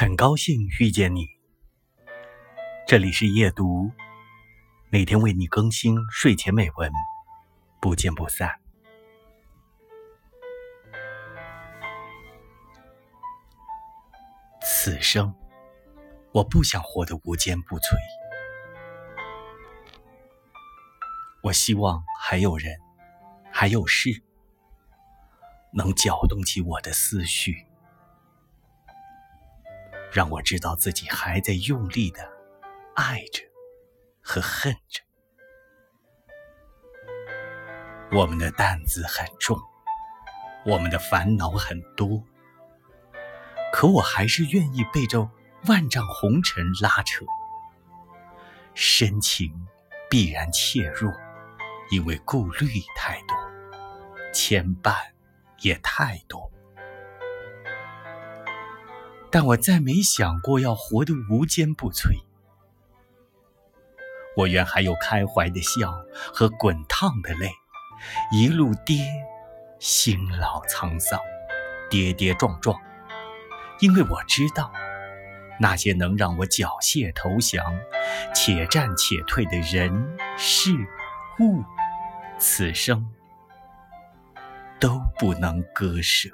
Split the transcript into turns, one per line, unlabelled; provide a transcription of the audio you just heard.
很高兴遇见你，这里是夜读，每天为你更新睡前美文，不见不散。此生，我不想活得无坚不摧，我希望还有人，还有事，能搅动起我的思绪。让我知道自己还在用力的爱着和恨着。我们的担子很重，我们的烦恼很多，可我还是愿意背着万丈红尘拉扯。深情必然怯弱，因为顾虑太多，牵绊也太多。但我再没想过要活得无坚不摧。我愿还有开怀的笑和滚烫的泪，一路跌，辛劳沧桑，跌跌撞撞。因为我知道，那些能让我缴械投降、且战且退的人事物，此生都不能割舍。